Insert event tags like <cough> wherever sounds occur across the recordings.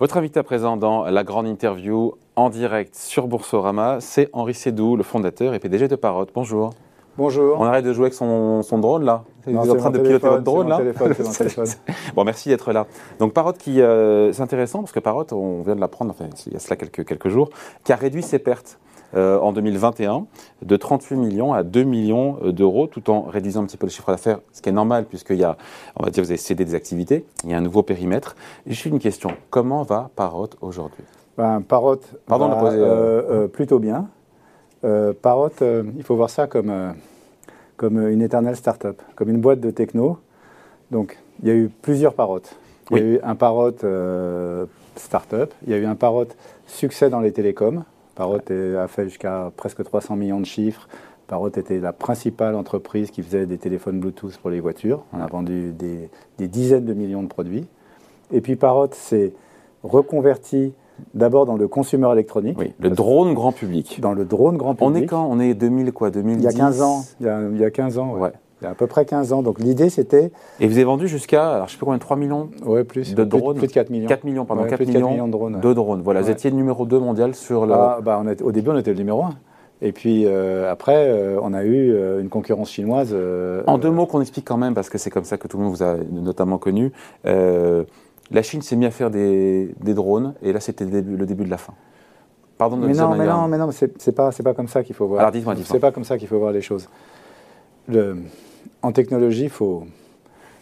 Votre invité à présent dans la grande interview en direct sur Boursorama, c'est Henri Sédou, le fondateur et PDG de Parrot. Bonjour. Bonjour. On arrête de jouer avec son, drone là Vous êtes en train de piloter votre drone là téléphone, <laughs> téléphone. Bon, merci d'être là. Donc Parrot, qui, euh, c'est intéressant parce que Parrot, on vient de l'apprendre, enfin, il y a cela quelques, quelques jours, qui a réduit ses pertes. Euh, en 2021 de 38 millions à 2 millions euh, d'euros, tout en réduisant un petit peu le chiffre d'affaires, ce qui est normal puisqu'il y a, on va dire, vous avez cédé des activités, il y a un nouveau périmètre. J'ai une question, comment va Parrot aujourd'hui? Ben, Parrot Pardon va, euh, plutôt bien. Parrot, il faut voir ça comme, comme une éternelle start-up, comme une boîte de techno. Donc, il y a eu plusieurs Parrot. Il y a eu un Parrot start-up, il y a eu un Parrot succès dans les télécoms, Parrot a fait jusqu'à presque 300 millions de chiffres. Parrot était la principale entreprise qui faisait des téléphones Bluetooth pour les voitures. On a vendu des, dizaines de millions de produits. Et puis Parrot s'est reconverti d'abord dans le consumer électronique. Oui, le drone grand public. Dans le drone grand public. On est quand? On est 2000 quoi? 2010 Il y a 15 ans. Il y a, 15 ans, ouais il y a à peu près 15 ans. Donc l'idée c'était. Et vous avez vendu jusqu'à, alors je sais pas combien, 3 millions ouais, plus, de drones plus, de 4 millions. 4 millions, pardon, 4, millions, de drones. De drones. Voilà, vous étiez le numéro 2 mondial sur le. Ah, bah, on au début, on était le numéro 1. Et puis euh, après, euh, on a eu euh, une concurrence chinoise. en deux mots qu'on explique quand même, parce que c'est comme ça que tout le monde vous a notamment connu. la Chine s'est mise à faire des, des, drones, et là c'était le, le début de la fin. Pardon de mais, non, mais non, mais non, c'est pas, pas comme ça qu'il faut voir. Alors dites-moi, dites-moi. C'est pas comme ça qu'il faut voir les choses. Le, en technologie, faut...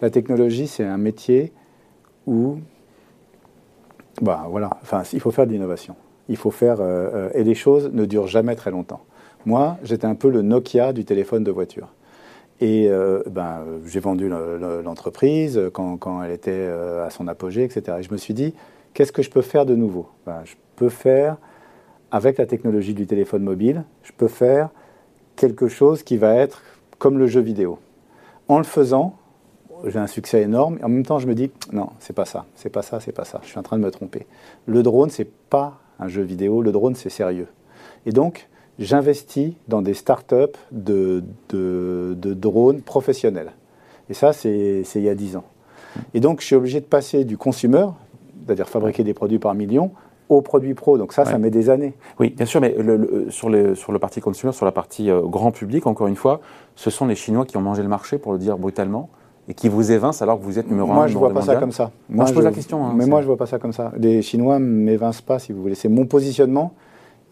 la technologie, c'est un métier où, bah, voilà, enfin, il faut faire de l'innovation. Il faut faire, euh, euh, et les choses ne durent jamais très longtemps. Moi, j'étais un peu le Nokia du téléphone de voiture. Et euh, ben, j'ai vendu l'entreprise quand, quand, elle était à son apogée, etc. Et je me suis dit, qu'est-ce que je peux faire de nouveau? Ben, Je peux faire, avec la technologie du téléphone mobile, je peux faire quelque chose qui va être comme le jeu vidéo. En le faisant, j'ai un succès énorme. En même temps, je me dis, non, c'est pas ça, c'est pas ça, c'est pas ça. Je suis en train de me tromper. Le drone, c'est pas un jeu vidéo. Le drone, c'est sérieux. Et donc, j'investis dans des startups de, de, drones professionnels. Et ça, c'est il y a 10 ans. Et donc, je suis obligé de passer du consumer, c'est-à-dire fabriquer des produits par millions, aux produits pro. Donc ça, ça met des années. Oui, bien sûr, mais le, sur, le, sur le parti consumer, sur la partie euh, grand public, encore une fois, ce sont les Chinois qui ont mangé le marché, pour le dire brutalement, et qui vous évincent alors que vous êtes numéro un. Moi, je ne vois pas ça comme ça. Moi, je pose la question. Hein, mais moi, je ne vois pas ça comme ça. Les Chinois ne m'évincent pas, si vous voulez. C'est mon positionnement,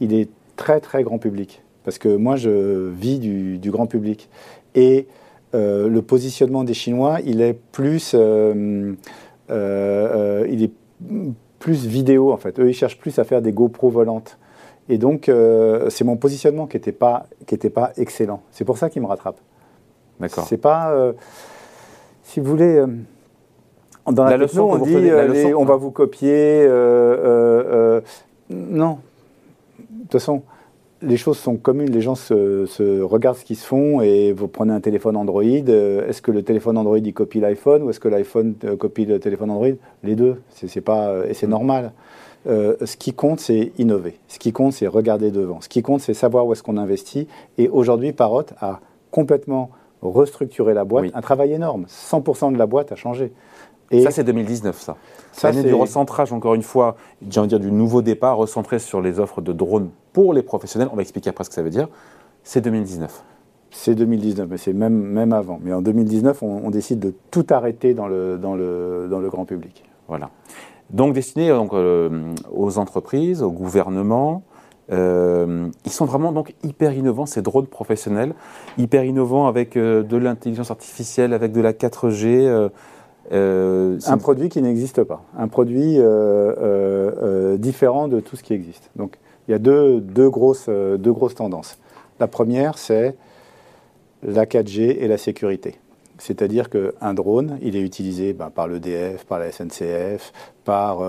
il est très, très grand public. Parce que moi, je vis du, du grand public. Et euh, le positionnement des Chinois, il est plus... Euh, il est plus vidéo en fait. Eux, ils cherchent plus à faire des GoPro volantes. Et donc, euh, c'est mon positionnement qui n'était pas, qui était pas excellent. C'est pour ça qu'ils me rattrapent. D'accord. C'est pas, euh, si vous voulez, euh, dans la, leçon, on dit, on va vous copier. non. De toute façon, les choses sont communes, les gens se, regardent ce qui se font et vous prenez un téléphone Android. Euh, est-ce que le téléphone Android il copie l'iPhone ou est-ce que l'iPhone euh, copie le téléphone Android? Les deux, c'est pas euh, et c'est normal. ce qui compte, c'est innover. Ce qui compte, c'est regarder devant. Ce qui compte, c'est savoir où est-ce qu'on investit. Et aujourd'hui, Parrot a complètement restructuré la boîte. Un travail énorme. 100% de la boîte a changé. Et ça, c'est 2019, ça. ça L'année du recentrage, encore une fois, j'ai envie de dire du nouveau départ, recentré sur les offres de drones pour les professionnels. On va expliquer après ce que ça veut dire. C'est 2019. C'est 2019, mais c'est même, même avant. Mais en 2019, on, décide de tout arrêter dans le, dans le, dans le grand public. Voilà. Donc, destiné donc, euh, aux entreprises, au gouvernement, euh, ils sont vraiment donc hyper innovants, ces drones professionnels, hyper innovants avec euh, de l'intelligence artificielle, avec de la 4G. Euh, un produit qui n'existe pas, un produit euh, euh, différent de tout ce qui existe. Donc il y a deux, deux, grosses, deux grosses tendances. La première, c'est la 4G et la sécurité. C'est-à-dire qu'un drone, il est utilisé ben, par l'EDF, par la SNCF, par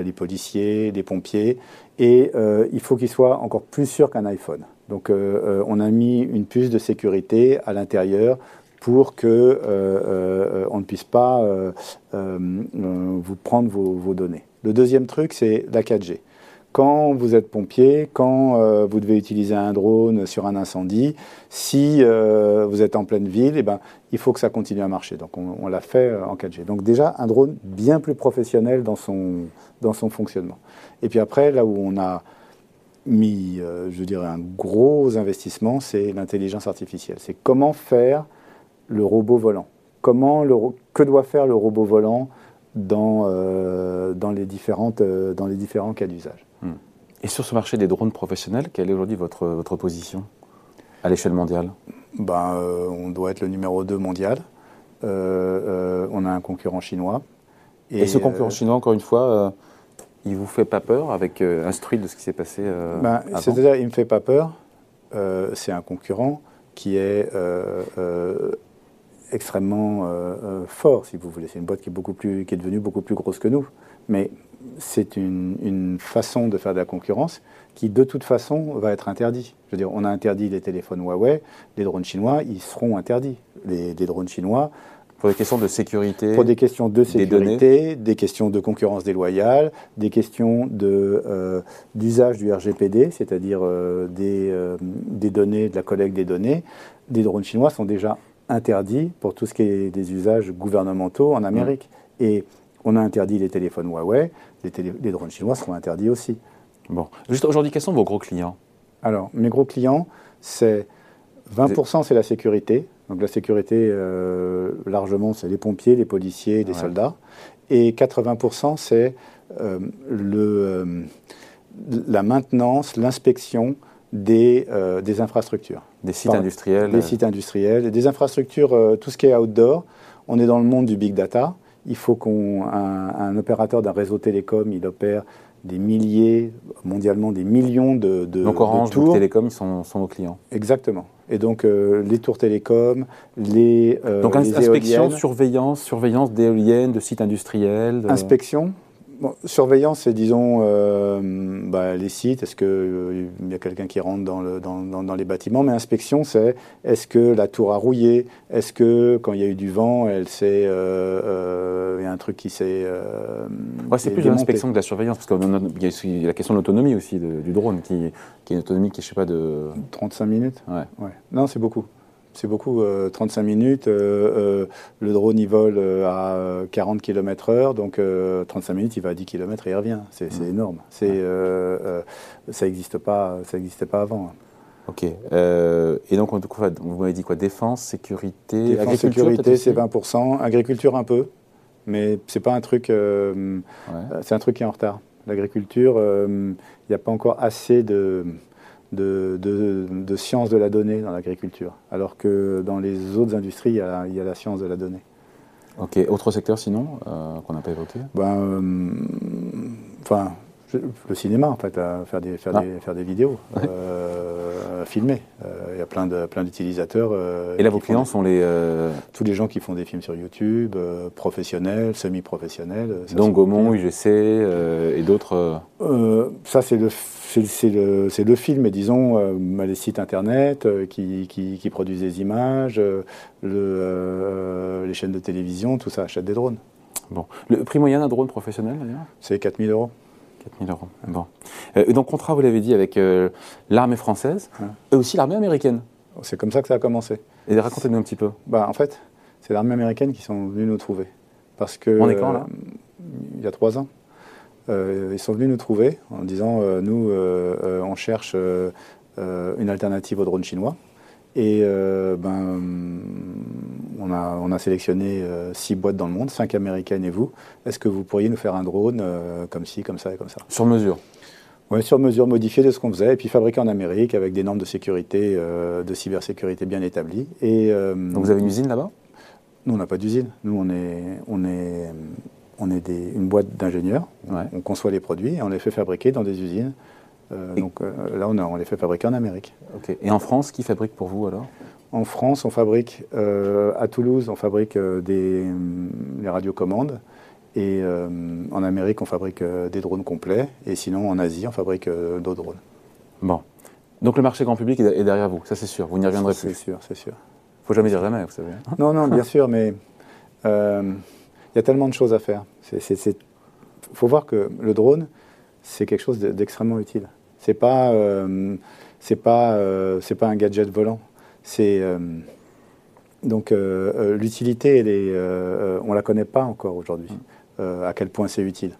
les policiers, les pompiers, et il faut qu'il soit encore plus sûr qu'un iPhone. Donc on a mis une puce de sécurité à l'intérieur pour que euh, euh, on ne puisse pas euh, vous prendre vos, données. Le deuxième truc, c'est la 4G. Quand vous êtes pompier, quand euh, vous devez utiliser un drone sur un incendie, si euh, vous êtes en pleine ville, eh ben, il faut que ça continue à marcher. Donc on, l'a fait euh, en 4G. Donc déjà un drone bien plus professionnel dans son, dans son fonctionnement. Et puis après, là où on a mis, je dirais, un gros investissement, c'est l'intelligence artificielle. C'est comment faire le robot volant. Comment que doit faire le robot volant dans, dans, les, différentes, dans les différents cas d'usage. Hmm. Et sur ce marché des drones professionnels, quelle est aujourd'hui votre, votre position à l'échelle mondiale? Ben, euh, On doit être le numéro 2 mondial. Euh, euh, on a un concurrent chinois. Et, ce concurrent chinois, encore une fois, il ne vous fait pas peur avec instruit de ce qui s'est passé ben, C'est-à-dire, il ne me fait pas peur. c'est un concurrent qui est extrêmement fort, si vous voulez. C'est une boîte qui est, beaucoup plus, qui est devenue beaucoup plus grosse que nous. Mais c'est une, façon de faire de la concurrence qui, de toute façon, va être interdit. Je veux dire, on a interdit les téléphones Huawei, les drones chinois, ils seront interdits. Les, drones chinois. Pour des questions de sécurité Pour des questions de sécurité, des, questions de concurrence déloyale, des questions euh, d'usage du RGPD, c'est-à-dire euh, des, euh, des données, de la collecte des données. Des drones chinois sont déjà interdits pour tout ce qui est des usages gouvernementaux en Amérique. Mmh. Et on a interdit les téléphones Huawei, les, drones chinois seront interdits aussi. Bon, juste aujourd'hui, quels sont vos gros clients? Alors, mes gros clients, c'est 20% c'est la sécurité. Donc la sécurité, euh, largement, c'est les pompiers, les policiers, les soldats. Et 80% c'est euh, euh, la maintenance, l'inspection des, des, infrastructures. Des sites industriels Des sites industriels, des infrastructures, tout ce qui est outdoor. On est dans le monde du big data il faut qu'un un opérateur d'un réseau télécom, il opère des milliers, mondialement des millions de, de Donc Orange, tours. Télécom, ils sont, sont, nos clients. Exactement. Et donc euh, les tours télécom, les euh, Donc inspection, surveillance, surveillance d'éoliennes, de sites industriels. Inspection, surveillance, c'est disons euh, bah, les sites, est-ce qu'il euh, y a quelqu'un qui rentre dans, le, dans, dans, les bâtiments, mais inspection, c'est est-ce que la tour a rouillé, est-ce que quand il y a eu du vent, elle s'est, euh, il y a un truc qui s'est. Ouais, c'est plus de l'inspection que de la surveillance, parce qu'il y, a la question de l'autonomie aussi du drone, qui, qui, est une autonomie qui, je sais pas, de. 35 minutes? Ouais. ouais. Non, c'est beaucoup. C'est beaucoup, 35 euh, minutes. Euh, euh, le drone, il vole à 40 km/h, donc 35 minutes, il va à 10 km et il revient. C'est énorme. C'est, ça n'existe pas, ça pas avant. Ok. et donc, vous m'avez dit quoi Défense, sécurité, Défense, agriculture sécurité, c'est 20%. Agriculture, un peu. Mais c'est pas un truc. C'est un truc qui est en retard. L'agriculture, il n'y a pas encore assez de de, de, science de la donnée dans l'agriculture, alors que dans les autres industries, il y a, la science de la donnée. Ok, autre secteur sinon, euh, qu'on n'a pas évoqué? Ben, euh, Enfin, le cinéma, en fait, faire des, faire, ah. des, faire des vidéos, euh, filmer. Euh, a plein de plein d'utilisateurs. Et là, vos clients sont les tous les gens qui font des films sur YouTube, professionnels, semi-professionnels. Donc Gaumont, UGC et d'autres. ça, c'est le c'est le, le, film, mais disons les sites internet qui, qui, produisent des images, le, les chaînes de télévision, tout ça achète des drones. Bon. Le prix moyen d'un drone professionnel, d'ailleurs C'est 4000 euros. 4000 euros. Bon. Euh, donc, contrat, vous l'avez dit, avec euh, l'armée française et aussi l'armée américaine. C'est comme ça que ça a commencé. Et racontez-nous un petit peu. Bah, en fait, c'est l'armée américaine qui sont venus nous trouver. Parce que, On est quand, là Il y a trois ans. Euh, ils sont venus nous trouver en disant nous, on cherche une alternative au drone chinois. Et ben, on a, on a sélectionné euh, six boîtes dans le monde, cinq américaines et vous. Est-ce que vous pourriez nous faire un drone euh, comme ci, comme ça et comme ça? Sur mesure Oui, sur mesure, modifié de ce qu'on faisait, et puis fabriqué en Amérique avec des normes de sécurité, euh, de cybersécurité bien établies. Et, Donc vous avez une usine là-bas? Nous, on n'a pas d'usine. Nous, on est, on est, on est des, une boîte d'ingénieurs. On conçoit les produits et on les fait fabriquer dans des usines. donc là, on, on les fait fabriquer en Amérique. Et en France, qui fabrique pour vous alors? En France, on fabrique, euh, à Toulouse, on fabrique euh, des, euh, les radiocommandes. Et en Amérique, on fabrique des drones complets. Et sinon, en Asie, on fabrique d'autres drones. Bon. Donc le marché grand public est derrière vous, ça c'est sûr. Vous n'y reviendrez plus. C'est sûr, c'est sûr. faut jamais dire jamais, vous savez. Non, non, bien <laughs> sûr, mais il y a tellement de choses à faire. Il faut voir que le drone, c'est quelque chose d'extrêmement utile. C'est pas, euh, c'est pas, euh, c'est pas un gadget volant. C'est euh, donc l'utilité, elle est, on la connaît pas encore aujourd'hui. à quel point c'est utile.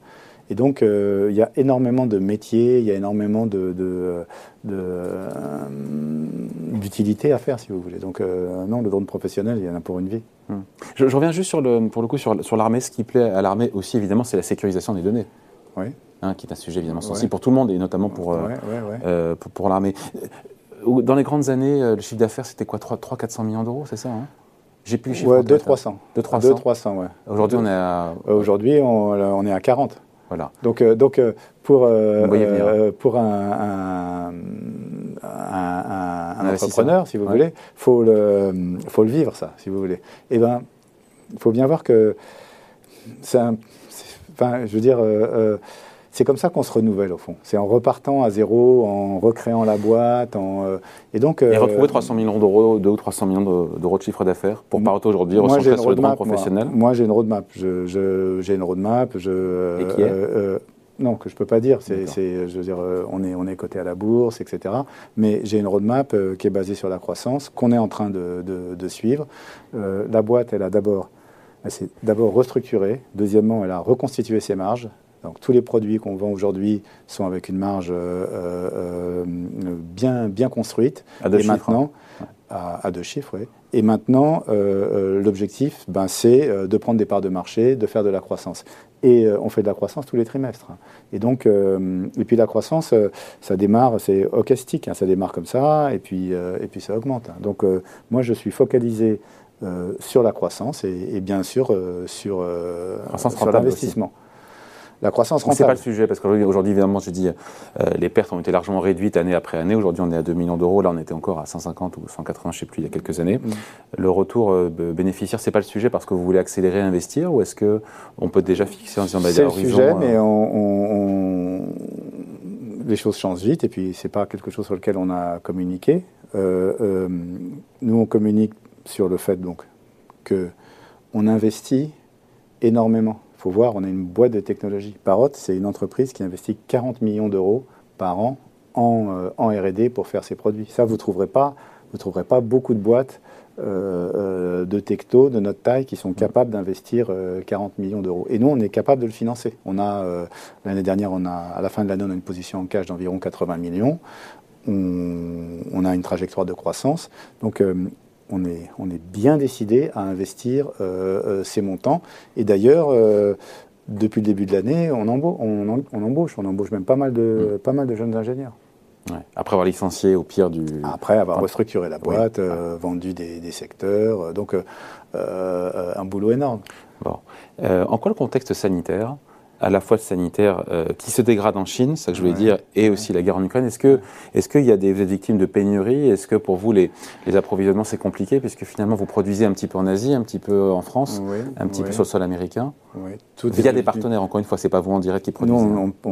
Et donc, il y a énormément de métiers, il y a énormément de, d'utilité à faire, si vous voulez. Donc, non, le drone professionnel, il y en a pour une vie. Hum. Je, reviens juste sur le, pour le coup sur, sur l'armée. Ce qui plaît à l'armée aussi, évidemment, c'est la sécurisation des données. Oui. Hein, qui est un sujet évidemment sensible pour tout le monde et notamment pour, euh, euh, pour, l'armée. Euh, dans les grandes années, le chiffre d'affaires, c'était quoi 300-400 millions d'euros, c'est ça hein? J'ai plus les chiffres. Ouais, 200-300. 200-300, ouais. Aujourd'hui, on est à... Aujourd'hui, on, est à 40. Voilà. Donc, donc pour, pour un, un, entrepreneur, si vous voulez, il faut le, faut le vivre, ça, si vous voulez. Eh bien, il faut bien voir que c'est Enfin, je veux dire, c'est comme ça qu'on se renouvelle au fond. C'est en repartant à zéro, en recréant la boîte, en, euh, et donc. et retrouver 300 millions d'euros, 2 ou 300 millions d'euros de chiffre d'affaires pour Parotte aujourd'hui, recentrer sur le droit professionnel. Moi, j'ai une roadmap. Je, j'ai une roadmap. Je, et qui est euh, euh, non, que je peux pas dire. C'est, je veux dire, on est, on est coté à la bourse, etc. Mais j'ai une roadmap qui est basée sur la croissance, qu'on est en train de, de, suivre. la boîte, elle a d'abord, elle s'est d'abord restructurée. Deuxièmement, elle a reconstitué ses marges. Donc tous les produits qu'on vend aujourd'hui sont avec une marge euh, euh, bien, bien construite. À deux et chiffres. Maintenant, à, deux chiffres, oui. Et maintenant, euh, l'objectif, ben, c'est de prendre des parts de marché, de faire de la croissance. Et on fait de la croissance tous les trimestres. Et donc, et puis la croissance, ça démarre, c'est ocastique, hein, ça démarre comme ça, et puis, et puis ça augmente. Donc, moi, je suis focalisé sur la croissance et, bien sûr sur, sur l'investissement la croissance rentable. C'est pas le sujet parce qu'aujourd'hui, évidemment, je dis, euh, les pertes ont été largement réduites année après année. Aujourd'hui, on est à 2 millions d'euros. Là, on était encore à 150 ou 180, je sais plus, il y a quelques années. Mm. Le retour euh, bénéficiaire, c'est pas le sujet parce que vous voulez accélérer, investir, ou est-ce que on peut déjà fixer en disant, bah, C'est le sujet, mais euh, on, les choses changent vite et puis c'est pas quelque chose sur lequel on a communiqué. nous, on communique sur le fait donc que on investit énormément faut voir, on a une boîte de technologie. Parrot, c'est une entreprise qui investit 40 millions d'euros par an en, euh, en R&D pour faire ses produits. Ça, vous ne trouverez, pas, vous trouverez pas beaucoup de boîtes euh, euh, de techto de notre taille qui sont capables d'investir 40 millions d'euros. Et nous, on est capable de le financer. On a l'année dernière, on a à la fin de l'année, on a une position en cash d'environ 80 millions. On, on, a une trajectoire de croissance. Donc on est, on est bien décidé à investir euh, euh, ces montants. Et d'ailleurs, euh, depuis le début de l'année, on, embauche, on, embauche, on embauche même pas mal de, mm. pas mal de jeunes ingénieurs. Après avoir licencié au pire du... Après avoir restructuré la boîte, vendu des, secteurs, donc un boulot énorme. Bon. en quoi le contexte sanitaire à la fois sanitaire euh, qui se dégrade en Chine, ça que je voulais dire, et aussi la guerre en Ukraine. Est-ce que, est-ce qu'il y a des victimes de pénurie? Est-ce que pour vous les, les approvisionnements c'est compliqué? Puisque finalement vous produisez un petit peu en Asie, un petit peu en France, un petit peu sur le sol américain oui. Via des partenaires. Encore une fois, c'est pas vous en direct qui produisez. Non, on,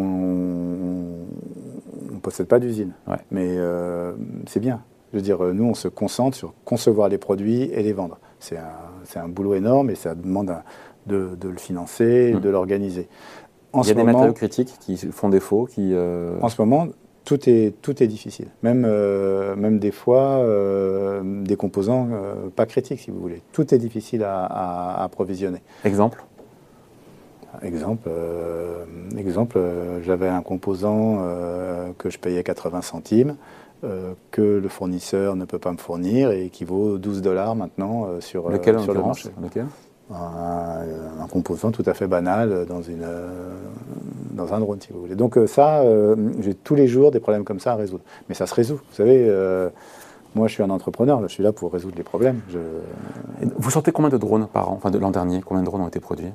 ne possède pas d'usine, mais euh, c'est bien. Je veux dire, nous on se concentre sur concevoir les produits et les vendre. C'est un, un boulot énorme et ça demande un de, le financer, de hmm. l'organiser. Il y a des matériaux critiques qui font défaut qui, euh, En ce moment, tout est, tout est difficile. Même, euh, même des fois, euh, des composants pas critiques, si vous voulez. Tout est difficile à, approvisionner. Exemple? Exemple, exemple j'avais un composant que je payais 80 centimes, que le fournisseur ne peut pas me fournir et qui vaut 12 dollars maintenant sur, Lequel, sur le marché. Lequel? Un, composant tout à fait banal dans, une, dans un drone, si vous voulez. Donc euh, ça, euh, j'ai tous les jours des problèmes comme ça à résoudre. Mais ça se résout. Vous savez, euh, moi je suis un entrepreneur, je suis là pour résoudre les problèmes. Vous sortez combien de drones par an Enfin, de l'an dernier, combien de drones ont été produits?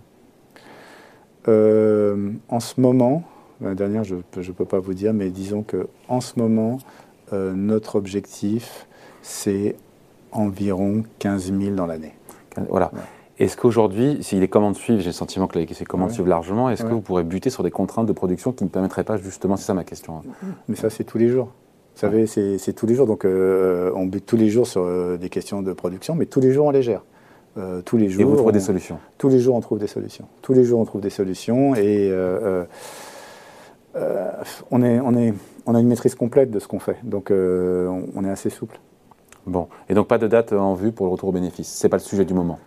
En ce moment, l'année dernière, je ne peux pas vous dire, mais disons qu'en ce moment, notre objectif, c'est environ 15 000 dans l'année. Voilà. Est-ce qu'aujourd'hui, si les commandes suivent, j'ai le sentiment que ces commandes suivent largement, est-ce que vous pourrez buter sur des contraintes de production qui ne permettraient pas justement, c'est ça ma question. Hein. Mais ça, c'est tous les jours. Vous savez, c'est tous les jours. Donc, euh, on bute tous les jours sur euh, des questions de production, mais tous les jours, on les gère. Euh, tous les jours. Et vous trouvez des solutions Tous les jours, on trouve des solutions. Tous les jours, on trouve des solutions. Et on, est, on, est, on a une maîtrise complète de ce qu'on fait, donc on, on est assez souple. Bon, et donc pas de date en vue pour le retour au bénéfice. C'est pas le sujet du moment.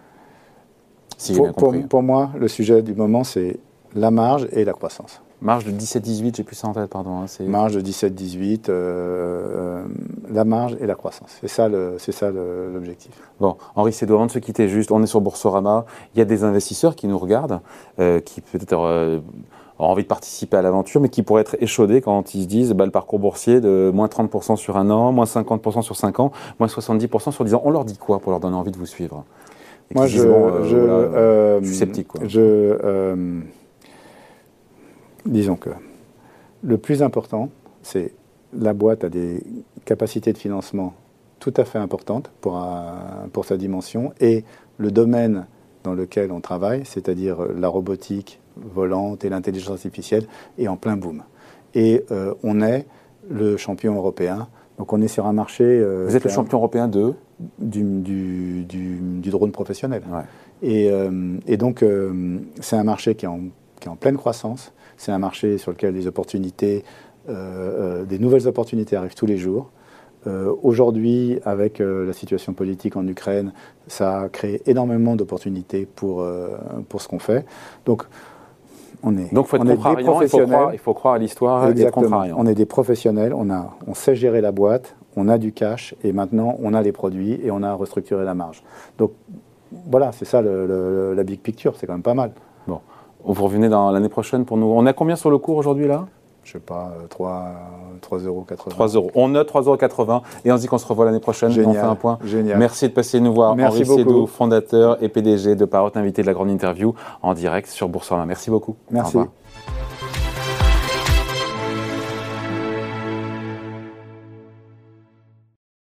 Si pour, pour, pour, moi, le sujet du moment, c'est la marge et la croissance. Marge de 17-18, j'ai plus ça en tête, pardon. Hein, marge de 17-18, euh, euh, la marge et la croissance. C'est ça, l'objectif. Bon, Henri Cédou, avant de se quitter juste, on est sur Boursorama. Il y a des investisseurs qui nous regardent, euh, qui peut-être ont envie de participer à l'aventure, mais qui pourraient être échaudés quand ils se disent bah, le parcours boursier de moins 30% sur un an, moins 50% sur 5 ans, moins 70% sur 10 ans. On leur dit quoi pour leur donner envie de vous suivre? Moi, je, je, je, suis sceptique. Quoi. Je disons que le plus important, c'est la boîte a des capacités de financement tout à fait importantes pour, pour sa dimension et le domaine dans lequel on travaille, c'est-à-dire la robotique volante et l'intelligence artificielle, est en plein boom. Et euh, on est le champion européen. Donc on est sur un marché. Euh, Vous êtes le champion européen de du, du, du, drone professionnel. Et, euh, et, donc c'est un marché qui est, en, qui est en pleine croissance. C'est un marché sur lequel des opportunités, euh, euh, des nouvelles opportunités arrivent tous les jours. Euh, aujourd'hui, avec la situation politique en Ukraine, ça a créé énormément d'opportunités pour, pour ce qu'on fait. Donc, on est, Donc, faut être on est des professionnels. Il faut croire, à l'histoire On est des professionnels, on, a, on sait gérer la boîte, on a du cash et maintenant on a les produits et on a restructuré la marge. Donc voilà, c'est ça la big picture, c'est quand même pas mal. Bon. Vous revenez dans l'année prochaine pour nous. On a combien sur le cours aujourd'hui là? Je sais pas, 3, 3,80 euros. 3 euros. On note 3,80 euros et on se dit qu'on se revoit l'année prochaine. Génial, on fait un point. Génial. Merci de passer nous voir. Merci Henri Sédou, fondateur et PDG de Parrot, invité de la grande interview en direct sur Boursorama. Merci beaucoup. Merci.